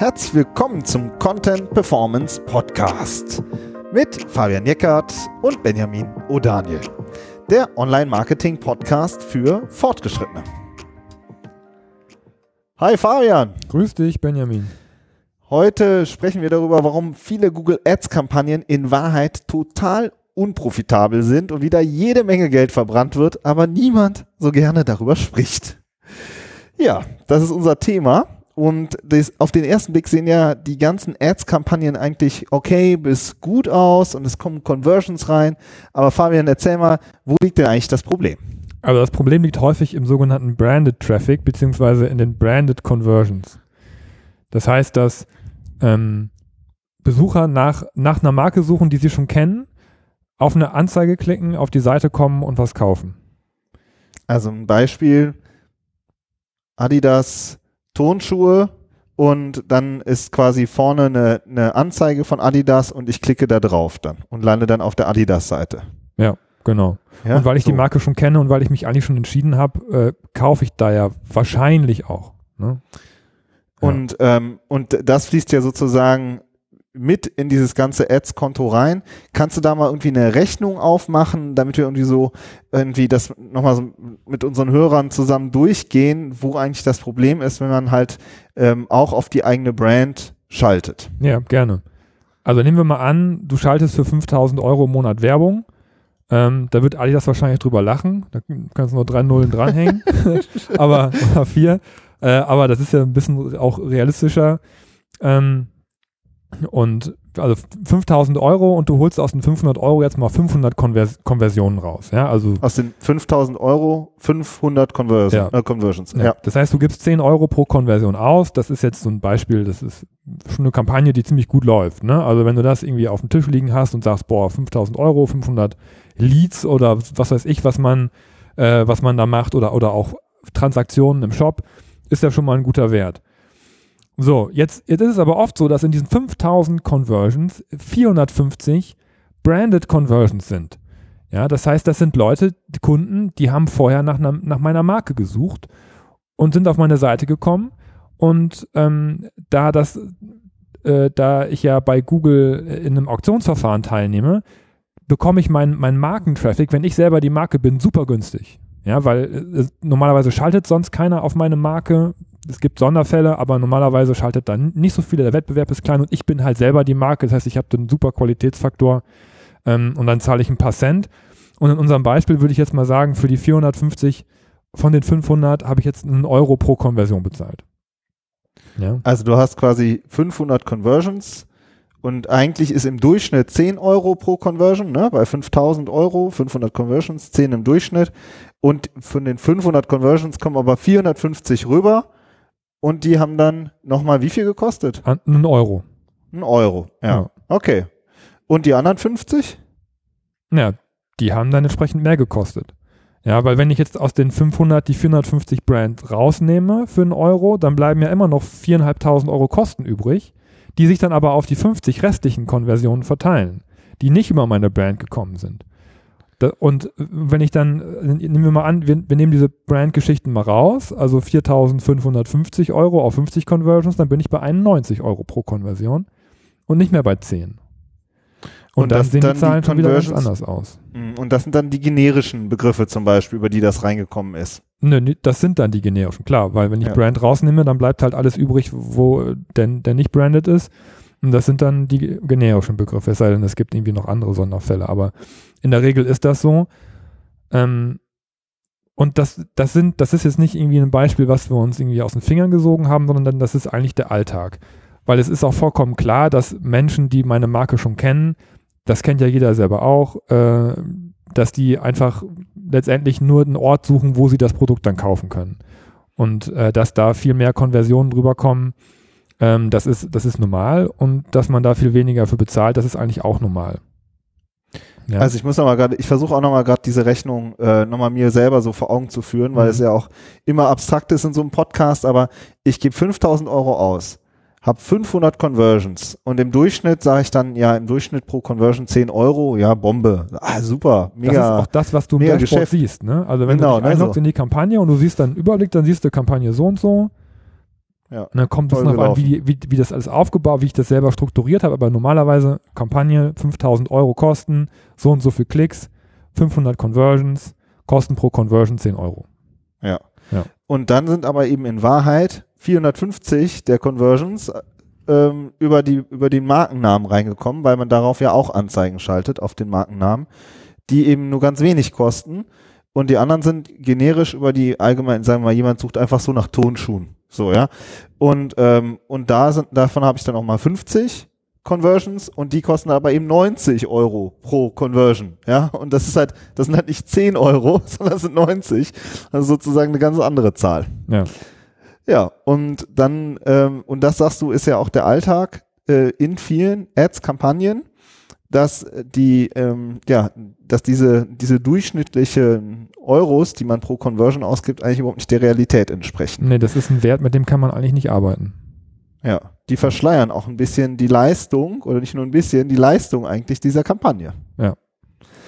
Herzlich willkommen zum Content Performance Podcast mit Fabian Jeckert und Benjamin O'Daniel, der Online-Marketing-Podcast für Fortgeschrittene. Hi Fabian. Grüß dich, Benjamin. Heute sprechen wir darüber, warum viele Google Ads-Kampagnen in Wahrheit total unprofitabel sind und wieder jede Menge Geld verbrannt wird, aber niemand so gerne darüber spricht. Ja, das ist unser Thema. Und das, auf den ersten Blick sehen ja die ganzen Ads-Kampagnen eigentlich okay bis gut aus und es kommen Conversions rein. Aber Fabian, erzähl mal, wo liegt denn eigentlich das Problem? Also das Problem liegt häufig im sogenannten Branded Traffic beziehungsweise in den Branded Conversions. Das heißt, dass ähm, Besucher nach, nach einer Marke suchen, die sie schon kennen, auf eine Anzeige klicken, auf die Seite kommen und was kaufen. Also ein Beispiel, Adidas Tonschuhe und dann ist quasi vorne eine, eine Anzeige von Adidas und ich klicke da drauf dann und lande dann auf der Adidas-Seite. Ja, genau. Ja, und weil ich so. die Marke schon kenne und weil ich mich eigentlich schon entschieden habe, äh, kaufe ich da ja wahrscheinlich auch. Ne? Ja. Und, ähm, und das fließt ja sozusagen mit in dieses ganze Ads-Konto rein. Kannst du da mal irgendwie eine Rechnung aufmachen, damit wir irgendwie so irgendwie das nochmal so mit unseren Hörern zusammen durchgehen, wo eigentlich das Problem ist, wenn man halt ähm, auch auf die eigene Brand schaltet? Ja, gerne. Also nehmen wir mal an, du schaltest für 5000 Euro im Monat Werbung. Ähm, da wird Adidas wahrscheinlich drüber lachen. Da kannst du nur drei Nullen dranhängen. aber, oder vier. Äh, aber das ist ja ein bisschen auch realistischer. Ähm, und also 5000 Euro und du holst aus den 500 Euro jetzt mal 500 Konvers Konversionen raus. Ja, also aus den 5000 Euro 500 Convers ja. äh, Conversions. Ja. ja. Das heißt, du gibst 10 Euro pro Konversion aus. Das ist jetzt so ein Beispiel, das ist schon eine Kampagne, die ziemlich gut läuft. Ne? Also wenn du das irgendwie auf dem Tisch liegen hast und sagst, boah, 5000 Euro, 500 Leads oder was weiß ich, was man, äh, was man da macht oder, oder auch Transaktionen im Shop, ist ja schon mal ein guter Wert. So, jetzt, jetzt ist es aber oft so, dass in diesen 5000 Conversions 450 branded Conversions sind. Ja, das heißt, das sind Leute, die Kunden, die haben vorher nach, nach meiner Marke gesucht und sind auf meine Seite gekommen. Und ähm, da das, äh, da ich ja bei Google in einem Auktionsverfahren teilnehme, bekomme ich meinen mein Markentraffic, wenn ich selber die Marke bin, super günstig. Ja, weil äh, normalerweise schaltet sonst keiner auf meine Marke es gibt Sonderfälle, aber normalerweise schaltet da nicht so viele. Der Wettbewerb ist klein und ich bin halt selber die Marke. Das heißt, ich habe einen super Qualitätsfaktor ähm, und dann zahle ich ein paar Cent. Und in unserem Beispiel würde ich jetzt mal sagen, für die 450 von den 500 habe ich jetzt einen Euro pro Konversion bezahlt. Ja. Also du hast quasi 500 Conversions und eigentlich ist im Durchschnitt 10 Euro pro Conversion, ne? bei 5000 Euro, 500 Conversions, 10 im Durchschnitt. Und von den 500 Conversions kommen aber 450 rüber und die haben dann nochmal wie viel gekostet? Ein Euro. Ein Euro, ja. ja. Okay. Und die anderen 50? Ja, die haben dann entsprechend mehr gekostet. Ja, weil wenn ich jetzt aus den 500 die 450 Brand rausnehme für einen Euro, dann bleiben ja immer noch 4.500 Euro Kosten übrig, die sich dann aber auf die 50 restlichen Konversionen verteilen, die nicht über meine Brand gekommen sind. Und wenn ich dann, nehmen wir mal an, wir, wir nehmen diese Brand-Geschichten mal raus, also 4.550 Euro auf 50 Conversions, dann bin ich bei 91 Euro pro Konversion und nicht mehr bei 10. Und, und dann sehen dann die Zahlen die schon wieder ganz anders aus. Mhm, und das sind dann die generischen Begriffe zum Beispiel, über die das reingekommen ist. Nö, das sind dann die generischen, klar, weil wenn ich ja. Brand rausnehme, dann bleibt halt alles übrig, wo denn der nicht branded ist. Und das sind dann die generischen Begriffe, es sei denn, es gibt irgendwie noch andere Sonderfälle. Aber in der Regel ist das so. Ähm, und das, das sind, das ist jetzt nicht irgendwie ein Beispiel, was wir uns irgendwie aus den Fingern gesogen haben, sondern das ist eigentlich der Alltag. Weil es ist auch vollkommen klar, dass Menschen, die meine Marke schon kennen, das kennt ja jeder selber auch, äh, dass die einfach letztendlich nur einen Ort suchen, wo sie das Produkt dann kaufen können. Und äh, dass da viel mehr Konversionen drüber kommen, ähm, das, ist, das ist normal und dass man da viel weniger für bezahlt, das ist eigentlich auch normal. Ja. Also ich muss nochmal gerade, ich versuche auch nochmal gerade diese Rechnung äh, nochmal mir selber so vor Augen zu führen, weil mhm. es ja auch immer abstrakt ist in so einem Podcast, aber ich gebe 5000 Euro aus, habe 500 Conversions und im Durchschnitt sage ich dann, ja, im Durchschnitt pro Conversion 10 Euro, ja, Bombe. Ah, super, mega. Das ist auch das, was du im Dashboard Geschäft. siehst, ne? Also wenn genau, du dich einloggst ne, so. in die Kampagne und du siehst dann Überblick, dann siehst du Kampagne so und so Ja. Und dann kommt es noch an, wie, wie, wie das alles aufgebaut, wie ich das selber strukturiert habe. Aber normalerweise Kampagne 5000 Euro Kosten, so und so viel Klicks, 500 Conversions, Kosten pro Conversion 10 Euro. Und dann sind aber eben in Wahrheit 450 der Conversions ähm, über, die, über den Markennamen reingekommen, weil man darauf ja auch Anzeigen schaltet auf den Markennamen, die eben nur ganz wenig kosten. Und die anderen sind generisch über die allgemein, sagen wir mal, jemand sucht einfach so nach Tonschuhen. So, ja. Und, ähm, und da sind, davon habe ich dann auch mal 50 Conversions und die kosten aber eben 90 Euro pro Conversion. Ja, und das ist halt, das sind halt nicht 10 Euro, sondern das sind 90. Also sozusagen eine ganz andere Zahl. Ja. Ja, und dann, ähm, und das sagst du, ist ja auch der Alltag äh, in vielen Ads-Kampagnen, dass die, ähm, ja, dass diese, diese durchschnittlichen Euros, die man pro Conversion ausgibt, eigentlich überhaupt nicht der Realität entsprechen. Nee, das ist ein Wert, mit dem kann man eigentlich nicht arbeiten. Ja, die verschleiern auch ein bisschen die Leistung, oder nicht nur ein bisschen, die Leistung eigentlich dieser Kampagne.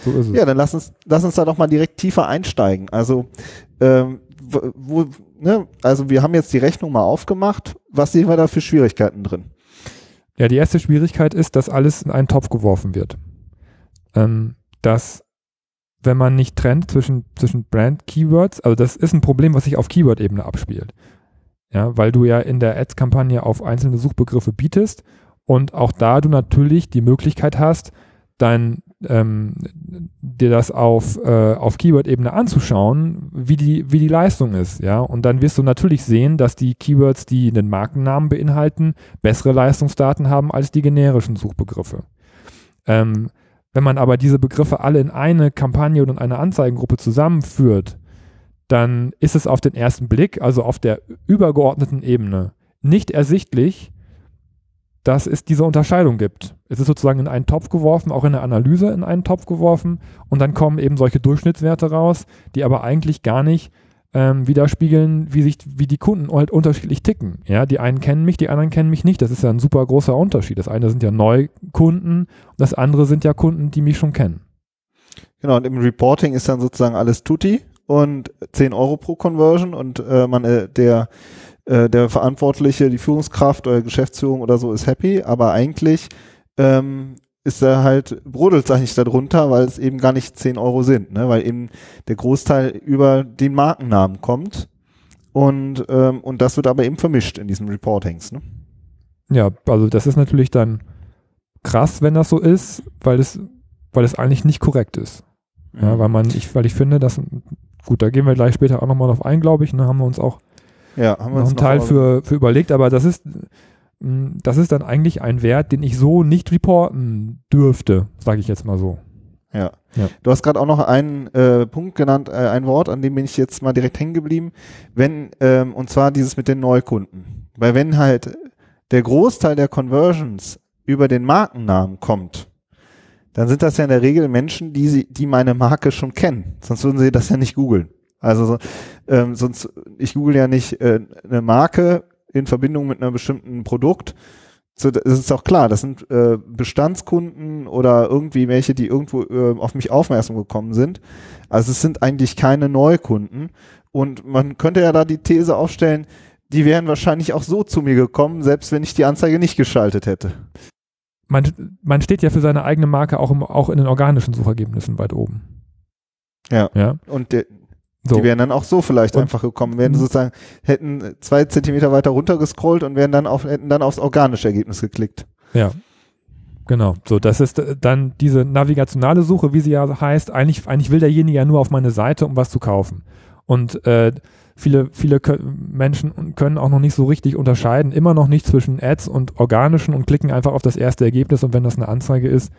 So ist es. Ja, dann lass uns, lass uns da doch mal direkt tiefer einsteigen. Also, ähm, wo, ne, also wir haben jetzt die Rechnung mal aufgemacht. Was sehen wir da für Schwierigkeiten drin? Ja, die erste Schwierigkeit ist, dass alles in einen Topf geworfen wird. Ähm, dass, wenn man nicht trennt zwischen, zwischen Brand-Keywords, also das ist ein Problem, was sich auf Keyword-Ebene abspielt. Ja, weil du ja in der Ads-Kampagne auf einzelne Suchbegriffe bietest und auch da du natürlich die Möglichkeit hast, dein, ähm, dir das auf, äh, auf Keyword-Ebene anzuschauen, wie die, wie die Leistung ist, ja. Und dann wirst du natürlich sehen, dass die Keywords, die einen Markennamen beinhalten, bessere Leistungsdaten haben als die generischen Suchbegriffe. Ähm, wenn man aber diese Begriffe alle in eine Kampagne in eine Anzeigengruppe zusammenführt, dann ist es auf den ersten Blick, also auf der übergeordneten Ebene, nicht ersichtlich, dass es diese Unterscheidung gibt. Es ist sozusagen in einen Topf geworfen, auch in der Analyse in einen Topf geworfen und dann kommen eben solche Durchschnittswerte raus, die aber eigentlich gar nicht ähm, widerspiegeln, wie sich, wie die Kunden halt unterschiedlich ticken. Ja, die einen kennen mich, die anderen kennen mich nicht. Das ist ja ein super großer Unterschied. Das eine sind ja Neukunden und das andere sind ja Kunden, die mich schon kennen. Genau, und im Reporting ist dann sozusagen alles tutti und 10 Euro pro Conversion und äh, man, äh, der, äh, der Verantwortliche, die Führungskraft oder Geschäftsführung oder so ist happy, aber eigentlich ähm, ist er halt, brodelt eigentlich darunter, weil es eben gar nicht 10 Euro sind, ne? weil eben der Großteil über den Markennamen kommt und, ähm, und das wird aber eben vermischt in diesen Reportings. Ne? Ja, also das ist natürlich dann krass, wenn das so ist, weil es, weil es eigentlich nicht korrekt ist. Ja, weil man, ich, weil ich finde, dass, gut, da gehen wir gleich später auch nochmal drauf ein, glaube ich, ne, haben wir uns auch ja, haben wir noch einen Teil mal- für, für überlegt, aber das ist, mh, das ist dann eigentlich ein Wert, den ich so nicht reporten dürfte, sage ich jetzt mal so. Ja. Ja. Du hast gerade auch noch einen äh, Punkt genannt, äh, ein Wort, an dem bin ich jetzt mal direkt hängen geblieben. Wenn, ähm, und zwar dieses mit den Neukunden. Weil wenn halt der Großteil der Conversions über den Markennamen kommt, dann sind das ja in der Regel Menschen, die sie, die meine Marke schon kennen. Sonst würden sie das ja nicht googeln. Also so, ähm, sonst, ich google ja nicht äh, eine Marke in Verbindung mit einem bestimmten Produkt, so, das ist auch klar, das sind äh, Bestandskunden oder irgendwie welche, die irgendwo äh, auf mich aufmerksam gekommen sind. Also es sind eigentlich keine Neukunden. Und man könnte ja da die These aufstellen, die wären wahrscheinlich auch so zu mir gekommen, selbst wenn ich die Anzeige nicht geschaltet hätte. Man, man steht ja für seine eigene Marke auch, im, auch in den organischen Suchergebnissen weit oben. Ja. Ja. Und der, So. die wären dann auch so vielleicht Und- einfach gekommen, wären Mhm. sozusagen, hätten zwei Zentimeter weiter runter gescrollt und wären dann auf, hätten dann aufs organische Ergebnis geklickt. Ja. Genau. So, das ist äh, dann diese navigationale Suche, wie sie ja heißt. Eigentlich, eigentlich will derjenige ja nur auf meine Seite, um was zu kaufen. Und äh, viele, viele Menschen können auch noch nicht so richtig unterscheiden, immer noch nicht zwischen Ads und organischen und klicken einfach auf das erste Ergebnis und wenn das eine Anzeige ist,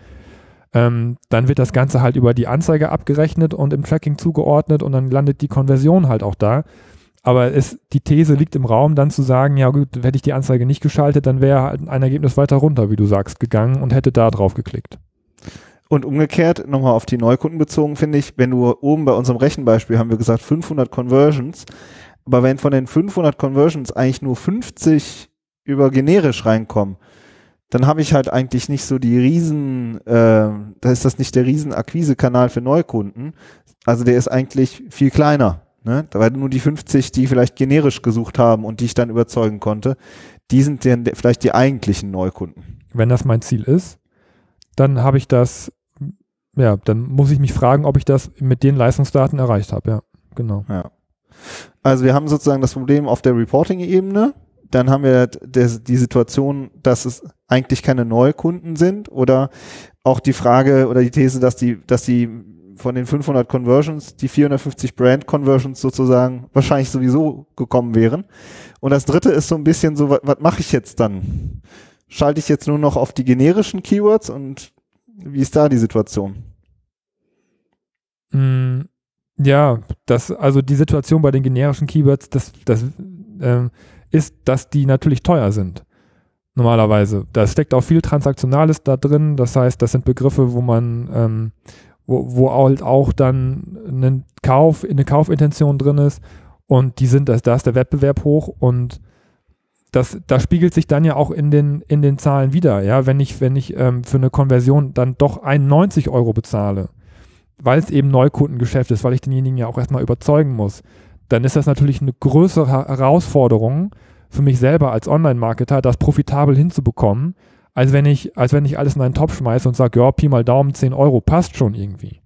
ähm, dann wird das Ganze halt über die Anzeige abgerechnet und im Tracking zugeordnet und dann landet die Konversion halt auch da. Aber es, die These liegt im Raum, dann zu sagen, ja gut, hätte ich die Anzeige nicht geschaltet, dann wäre halt ein Ergebnis weiter runter, wie du sagst, gegangen und hätte da drauf geklickt. Und umgekehrt, nochmal auf die Neukunden bezogen, finde ich, wenn du oben bei unserem Rechenbeispiel haben wir gesagt 500 Conversions, aber wenn von den 500 Conversions eigentlich nur 50 über generisch reinkommen, dann habe ich halt eigentlich nicht so die riesen, äh, da ist das nicht der riesen Akquisekanal für Neukunden. Also der ist eigentlich viel kleiner. Ne? Weil nur die 50, die vielleicht generisch gesucht haben und die ich dann überzeugen konnte, die sind dann vielleicht die eigentlichen Neukunden. Wenn das mein Ziel ist, dann habe ich das, ja, dann muss ich mich fragen, ob ich das mit den Leistungsdaten erreicht habe. Ja, genau. Ja. Also wir haben sozusagen das Problem auf der Reporting-Ebene. Dann haben wir die Situation, dass es eigentlich keine Neukunden sind oder auch die Frage oder die These, dass die, dass die von den 500 Conversions die 450 Brand Conversions sozusagen wahrscheinlich sowieso gekommen wären. Und das dritte ist so ein bisschen so, was, mache ich jetzt dann? Schalte ich jetzt nur noch auf die generischen Keywords und wie ist da die Situation? Mm, ja, das, also die Situation bei den generischen Keywords, das, das äh, ist, dass die natürlich teuer sind. Normalerweise. Da steckt auch viel Transaktionales da drin. Das heißt, das sind Begriffe, wo man, ähm, wo, wo halt auch dann ein Kauf, eine Kaufintention drin ist und die sind, da ist der Wettbewerb hoch und das, das spiegelt sich dann ja auch in den, in den Zahlen wieder. Ja, wenn ich, wenn ich ähm, für eine Konversion dann doch 91 Euro bezahle, weil es eben Neukundengeschäft ist, weil ich denjenigen ja auch erstmal überzeugen muss, dann ist das natürlich eine größere Herausforderung für mich selber als Online-Marketer, das profitabel hinzubekommen, als wenn ich, als wenn ich alles in einen Topf schmeiße und sage, ja, Pi mal Daumen, 10 Euro, passt schon irgendwie.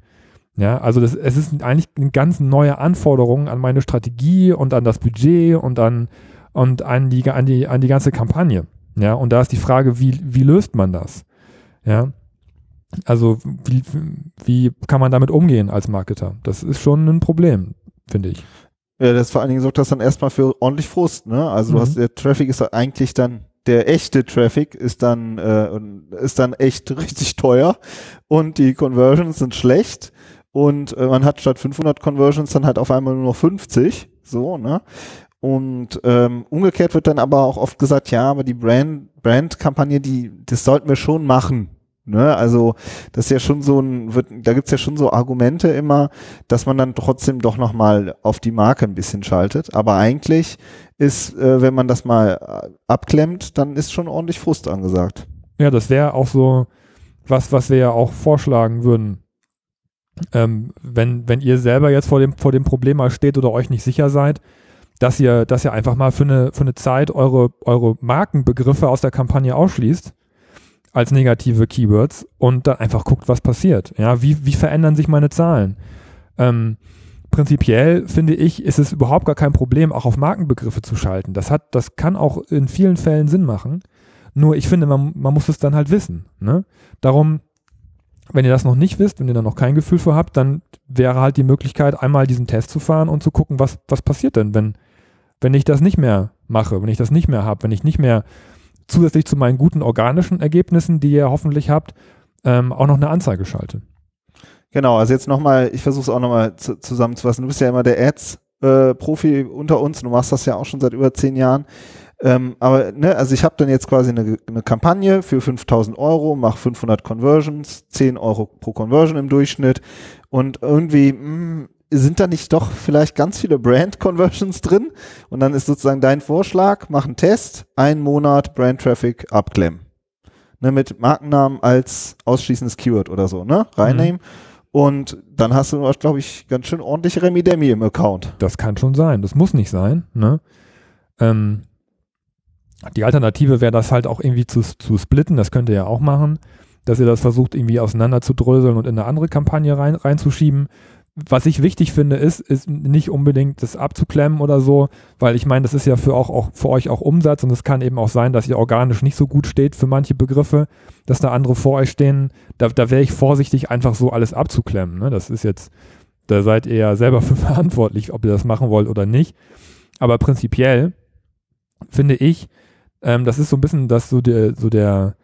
Ja, also das, es ist eigentlich eine ganz neue Anforderung an meine Strategie und an das Budget und an, und an die, an die, an die ganze Kampagne. Ja, und da ist die Frage, wie, wie löst man das? Ja, also wie, wie kann man damit umgehen als Marketer? Das ist schon ein Problem, finde ich. Ja, das vor allen Dingen sorgt das dann erstmal für ordentlich Frust, ne? Also mhm. du hast, der Traffic ist eigentlich dann der echte Traffic ist dann äh, ist dann echt richtig teuer und die Conversions sind schlecht und äh, man hat statt 500 Conversions dann halt auf einmal nur noch 50, so, ne? Und ähm, umgekehrt wird dann aber auch oft gesagt, ja, aber die Brand Brand-Kampagne, die das sollten wir schon machen, Ne, also das ist ja schon so ein, wird, da gibt's ja schon so Argumente immer, dass man dann trotzdem doch nochmal auf die Marke ein bisschen schaltet. Aber eigentlich ist, äh, wenn man das mal äh, abklemmt, dann ist schon ordentlich Frust angesagt. Ja, das wäre auch so was, was wir ja auch vorschlagen würden. Ähm, wenn, wenn ihr selber jetzt vor dem, vor dem Problem mal steht oder euch nicht sicher seid, dass ihr, dass ihr einfach mal für eine, für eine Zeit eure, eure Markenbegriffe aus der Kampagne ausschließt als negative Keywords und dann einfach guckt, was passiert. Ja, wie, wie verändern sich meine Zahlen? Ähm, prinzipiell finde ich, ist es überhaupt gar kein Problem, auch auf Markenbegriffe zu schalten. Das hat, das kann auch in vielen Fällen Sinn machen. Nur ich finde, man, man muss es dann halt wissen. Ne? Darum, wenn ihr das noch nicht wisst, wenn ihr da noch kein Gefühl für habt, dann wäre halt die Möglichkeit, einmal diesen Test zu fahren und zu gucken, was, was passiert denn, wenn, wenn ich das nicht mehr mache, wenn ich das nicht mehr habe, wenn ich nicht mehr zusätzlich zu meinen guten organischen Ergebnissen, die ihr hoffentlich habt, ähm, auch noch eine Anzeige schalte. Genau, also jetzt nochmal, ich versuche es auch nochmal zu, zusammenzufassen. Du bist ja immer der Ads-Profi äh, unter uns, du machst das ja auch schon seit über zehn Jahren. Ähm, aber, ne, also ich habe dann jetzt quasi eine, eine Kampagne für 5000 Euro, mache 500 Conversions, 10 Euro pro Conversion im Durchschnitt und irgendwie mh, hm, sind da nicht doch vielleicht ganz viele Brand-Conversions drin? Und dann ist sozusagen dein Vorschlag, mach einen Test, einen Monat Brand-Traffic abklemmen. Ne, mit Markennamen als ausschließendes Keyword oder so, ne? Reinnehmen. Mhm. Und dann hast du, glaube ich, ganz schön ordentlich Remi-Demi im Account. Das kann schon sein. Das muss nicht sein, ne? Ähm, die Alternative wäre das halt auch irgendwie zu, zu splitten. Das könnt ihr ja auch machen, dass ihr das versucht, irgendwie auseinander zu dröseln und in eine andere Kampagne rein, reinzuschieben was ich wichtig finde, ist, ist nicht unbedingt das abzuklemmen oder so, weil ich meine, das ist ja für auch, auch für euch auch Umsatz und es kann eben auch sein, dass ihr organisch nicht so gut steht für manche Begriffe, dass da andere vor euch stehen. Da, da wäre ich vorsichtig, einfach so alles abzuklemmen. Ne? Das ist jetzt, da seid ihr ja selber für verantwortlich, ob ihr das machen wollt oder nicht. Aber prinzipiell finde ich, ähm, das ist so ein bisschen das so der, so der,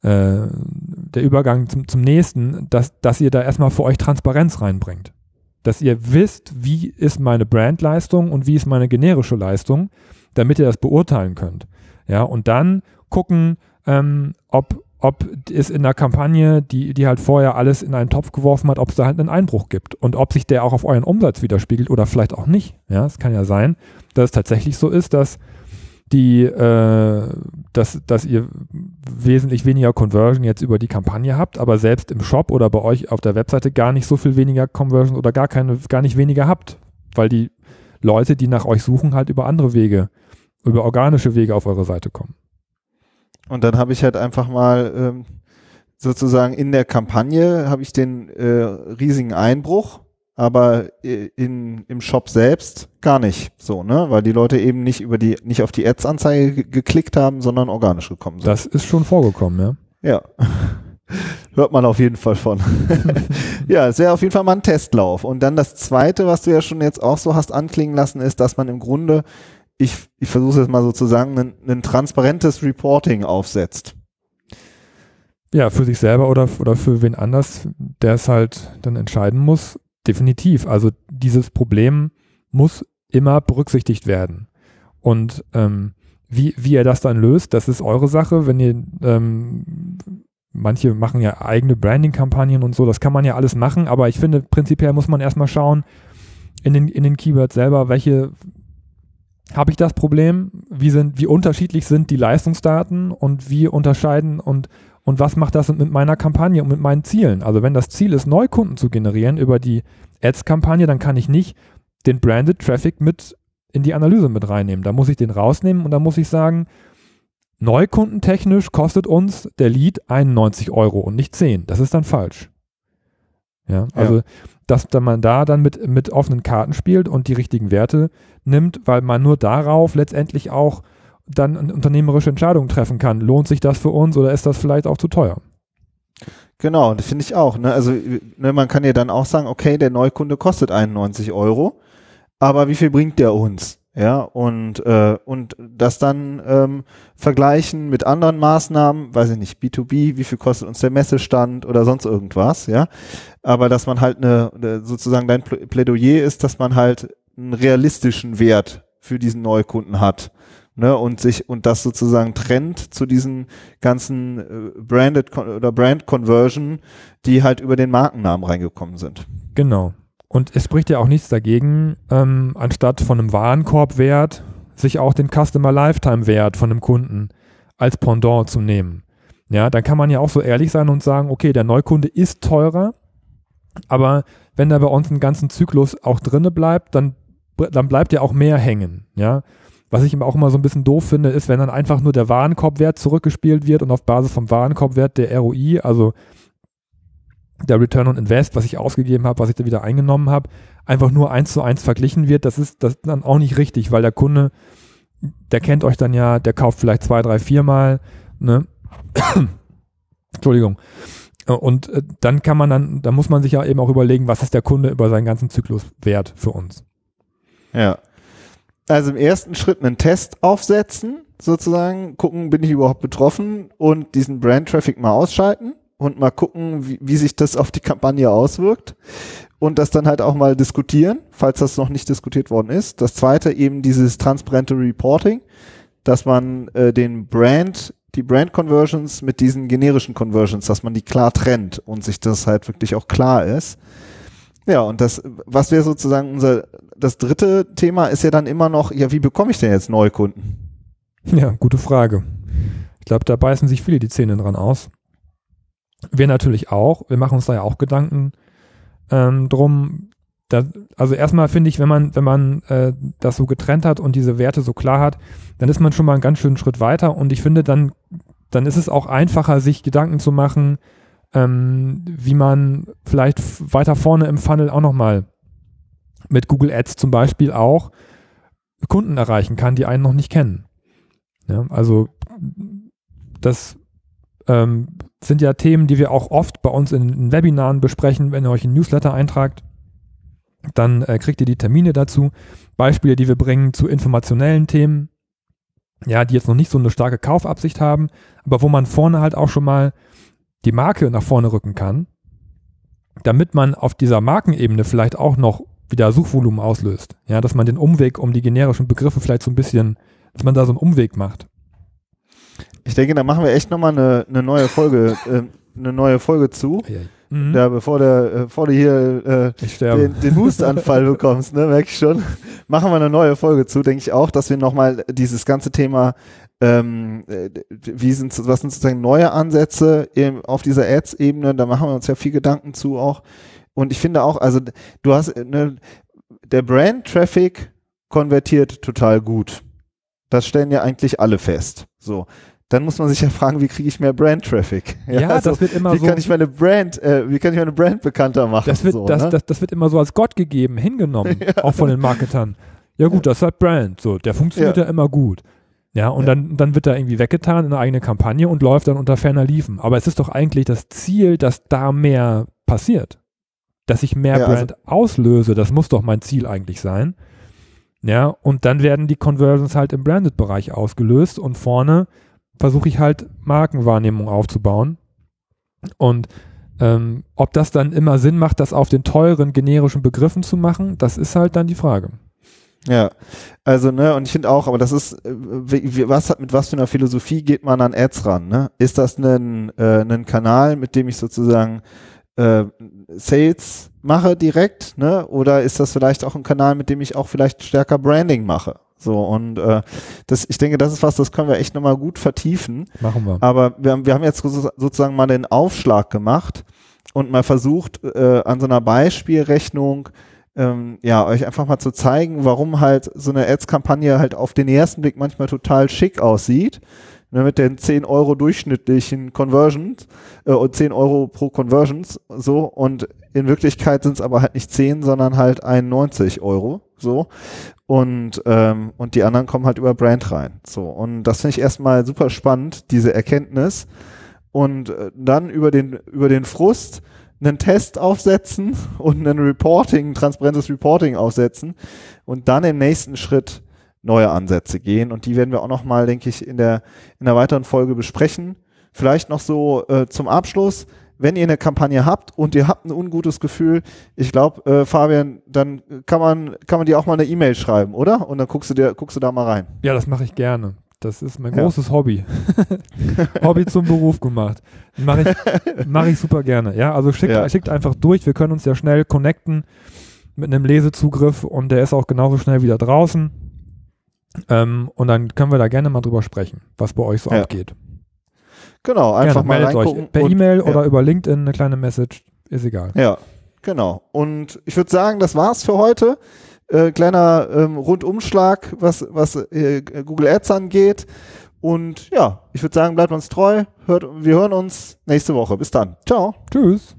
äh, der Übergang zum, zum nächsten, dass, dass ihr da erstmal für euch Transparenz reinbringt dass ihr wisst, wie ist meine Brandleistung und wie ist meine generische Leistung, damit ihr das beurteilen könnt. Ja, und dann gucken, ähm, ob, ob es in der Kampagne, die, die halt vorher alles in einen Topf geworfen hat, ob es da halt einen Einbruch gibt und ob sich der auch auf euren Umsatz widerspiegelt oder vielleicht auch nicht. Ja, es kann ja sein, dass es tatsächlich so ist, dass die, äh, dass, dass ihr wesentlich weniger Conversion jetzt über die Kampagne habt, aber selbst im Shop oder bei euch auf der Webseite gar nicht so viel weniger Conversion oder gar keine, gar nicht weniger habt, weil die Leute, die nach euch suchen, halt über andere Wege, über organische Wege auf eure Seite kommen. Und dann habe ich halt einfach mal ähm, sozusagen in der Kampagne habe ich den äh, riesigen Einbruch, aber in, im Shop selbst gar nicht so, ne? Weil die Leute eben nicht über die, nicht auf die Ads-Anzeige geklickt haben, sondern organisch gekommen sind. Das ist schon vorgekommen, ja. Ja. Hört man auf jeden Fall von. ja, es wäre auf jeden Fall mal ein Testlauf. Und dann das zweite, was du ja schon jetzt auch so hast anklingen lassen, ist, dass man im Grunde, ich, ich versuche es jetzt mal so zu sagen, ein, ein transparentes Reporting aufsetzt. Ja, für sich selber oder, oder für wen anders, der es halt dann entscheiden muss. Definitiv. Also dieses Problem muss immer berücksichtigt werden. Und ähm, wie, wie ihr das dann löst, das ist eure Sache. Wenn ihr, ähm, manche machen ja eigene Branding-Kampagnen und so, das kann man ja alles machen, aber ich finde, prinzipiell muss man erstmal schauen, in den, in den Keywords selber, welche habe ich das Problem, wie sind, wie unterschiedlich sind die Leistungsdaten und wie unterscheiden und und was macht das mit meiner Kampagne und mit meinen Zielen? Also wenn das Ziel ist, Neukunden zu generieren über die Ads-Kampagne, dann kann ich nicht den Branded Traffic mit in die Analyse mit reinnehmen. Da muss ich den rausnehmen und dann muss ich sagen, neukundentechnisch kostet uns der Lead 91 Euro und nicht 10. Das ist dann falsch. Ja, also ja. dass man da dann mit, mit offenen Karten spielt und die richtigen Werte nimmt, weil man nur darauf letztendlich auch dann eine unternehmerische Entscheidung treffen kann. Lohnt sich das für uns oder ist das vielleicht auch zu teuer? Genau, das finde ich auch. Ne? Also ne, man kann ja dann auch sagen, okay, der Neukunde kostet 91 Euro, aber wie viel bringt der uns? Ja, und, äh, und das dann ähm, vergleichen mit anderen Maßnahmen, weiß ich nicht, B2B, wie viel kostet uns der Messestand oder sonst irgendwas, ja. Aber dass man halt eine, sozusagen dein Plädoyer ist, dass man halt einen realistischen Wert für diesen Neukunden hat ne, und sich und das sozusagen trennt zu diesen ganzen äh, Branded oder Brand Conversion, die halt über den Markennamen reingekommen sind. Genau. Und es spricht ja auch nichts dagegen, ähm, anstatt von einem Warenkorbwert sich auch den Customer Lifetime Wert von einem Kunden als Pendant zu nehmen. Ja, dann kann man ja auch so ehrlich sein und sagen, okay, der Neukunde ist teurer, aber wenn er bei uns einen ganzen Zyklus auch drinne bleibt, dann, dann bleibt er auch mehr hängen. Ja, was ich auch immer so ein bisschen doof finde, ist, wenn dann einfach nur der Warenkorbwert zurückgespielt wird und auf Basis vom Warenkorbwert der ROI, also der Return on Invest, was ich ausgegeben habe, was ich da wieder eingenommen habe, einfach nur eins zu eins verglichen wird, das ist, das dann auch nicht richtig, weil der Kunde, der kennt euch dann ja, der kauft vielleicht zwei, drei, viermal, ne? Entschuldigung. Und äh, dann kann man dann, da muss man sich ja eben auch überlegen, was ist der Kunde über seinen ganzen Zyklus wert für uns. Ja also im ersten Schritt einen Test aufsetzen, sozusagen, gucken, bin ich überhaupt betroffen und diesen Brand Traffic mal ausschalten und mal gucken, wie, wie sich das auf die Kampagne auswirkt und das dann halt auch mal diskutieren, falls das noch nicht diskutiert worden ist. Das zweite eben dieses transparente Reporting, dass man äh, den Brand, die Brand Conversions mit diesen generischen Conversions, dass man die klar trennt und sich das halt wirklich auch klar ist. Ja, und das, was wäre sozusagen unser, das dritte Thema ist ja dann immer noch, ja, wie bekomme ich denn jetzt Neukunden? Ja, gute Frage. Ich glaube, da beißen sich viele die Zähne dran aus. Wir natürlich auch. Wir machen uns da ja auch Gedanken ähm, drum. Da, also erstmal finde ich, wenn man, wenn man äh, das so getrennt hat und diese Werte so klar hat, dann ist man schon mal einen ganz schönen Schritt weiter. Und ich finde, dann, dann ist es auch einfacher, sich Gedanken zu machen, ähm, wie man vielleicht weiter vorne im Funnel auch nochmal mit Google Ads zum Beispiel auch Kunden erreichen kann, die einen noch nicht kennen. Ja, also das ähm, sind ja Themen, die wir auch oft bei uns in, in Webinaren besprechen. Wenn ihr euch in Newsletter eintragt, dann äh, kriegt ihr die Termine dazu. Beispiele, die wir bringen zu informationellen Themen, ja, die jetzt noch nicht so eine starke Kaufabsicht haben, aber wo man vorne halt auch schon mal die Marke nach vorne rücken kann, damit man auf dieser Markenebene vielleicht auch noch wieder Suchvolumen auslöst. Ja, dass man den Umweg um die generischen Begriffe vielleicht so ein bisschen, dass man da so einen Umweg macht. Ich denke, da machen wir echt nochmal eine, eine neue Folge, äh, eine neue Folge zu. Ja, mhm. ja bevor, der, äh, bevor du hier äh, den, den Hustanfall bekommst, ne, merke ich schon. Machen wir eine neue Folge zu, denke ich auch, dass wir nochmal dieses ganze Thema ähm, äh, wie sind, was sind sozusagen neue Ansätze im, auf dieser Ads-Ebene, da machen wir uns ja viel Gedanken zu auch. Und ich finde auch, also du hast, ne, der Brand-Traffic konvertiert total gut. Das stellen ja eigentlich alle fest. So. Dann muss man sich ja fragen, wie kriege ich mehr Brand-Traffic? Ja, also, das wird immer wie so. kann ich meine Brand, äh, wie kann ich meine Brand bekannter machen? Das wird, so, das, ne? das, das wird immer so als Gott gegeben, hingenommen, auch von den Marketern. Ja gut, das hat Brand, so, der funktioniert ja, immer gut. Ja, und Ja. Dann, dann wird da irgendwie weggetan in eine eigene Kampagne und läuft dann unter ferner Liefen. Aber es ist doch eigentlich das Ziel, dass da mehr passiert. Dass ich mehr Ja, also- Brand auslöse, das muss doch mein Ziel eigentlich sein. Ja, und dann werden die Conversions halt im Branded-Bereich ausgelöst und vorne versuche ich halt Markenwahrnehmung aufzubauen. Und ähm, ob das dann immer Sinn macht, das auf den teuren generischen Begriffen zu machen, das ist halt dann die Frage. Ja, also ne, und ich finde auch, aber das ist, äh, wie, was hat mit was für einer Philosophie geht man an Ads ran? Ne? Ist das ein, äh, ein Kanal, mit dem ich sozusagen äh, Sales mache direkt, ne? Oder ist das vielleicht auch ein Kanal, mit dem ich auch vielleicht stärker Branding mache? So und äh, das, ich denke, das ist was, das können wir echt nochmal gut vertiefen. Machen wir. Aber wir haben, wir haben jetzt so- sozusagen mal den Aufschlag gemacht und mal versucht, äh, an so einer Beispielrechnung ähm, ja, euch einfach mal zu zeigen, warum halt so eine Ads-Kampagne halt auf den ersten Blick manchmal total schick aussieht. Ne, mit den 10 Euro durchschnittlichen Conversions äh, und 10 Euro pro Conversions so und in Wirklichkeit sind es aber halt nicht 10, sondern halt 91 Euro so und ähm, und die anderen kommen halt über Brand rein so und das finde ich erstmal super spannend diese Erkenntnis und äh, dann über den über den Frust einen Test aufsetzen und ein Reporting, ein transparentes Reporting aufsetzen und dann im nächsten Schritt neue Ansätze gehen. Und die werden wir auch nochmal, denke ich, in der, in der weiteren Folge besprechen. Vielleicht noch so äh, zum Abschluss, wenn ihr eine Kampagne habt und ihr habt ein ungutes Gefühl, ich glaube, äh, Fabian, dann kann man, kann man dir auch mal eine E-Mail schreiben, oder? Und dann guckst du dir, guckst du da mal rein. Ja, das mache ich gerne. Das ist mein Ja. großes Hobby. Hobby zum Beruf gemacht. Mache ich, mach ich super gerne. Ja, also schickt, Ja. schickt einfach durch. Wir können uns ja schnell connecten mit einem Lesezugriff und der ist auch genauso schnell wieder draußen. Ähm, und dann können wir da gerne mal drüber sprechen, was bei euch so Ja. abgeht. Genau, einfach gerne, mal meldet reingucken. euch per E-Mail ja. oder über LinkedIn eine kleine Message. Ist egal. Ja, genau. Und ich würde sagen, das war's für heute. Äh, kleiner ähm, Rundumschlag, was, was äh, Google Ads angeht. Und ja, ich würde sagen, bleibt uns treu. Hört, wir hören uns nächste Woche. Bis dann. Ciao. Tschüss.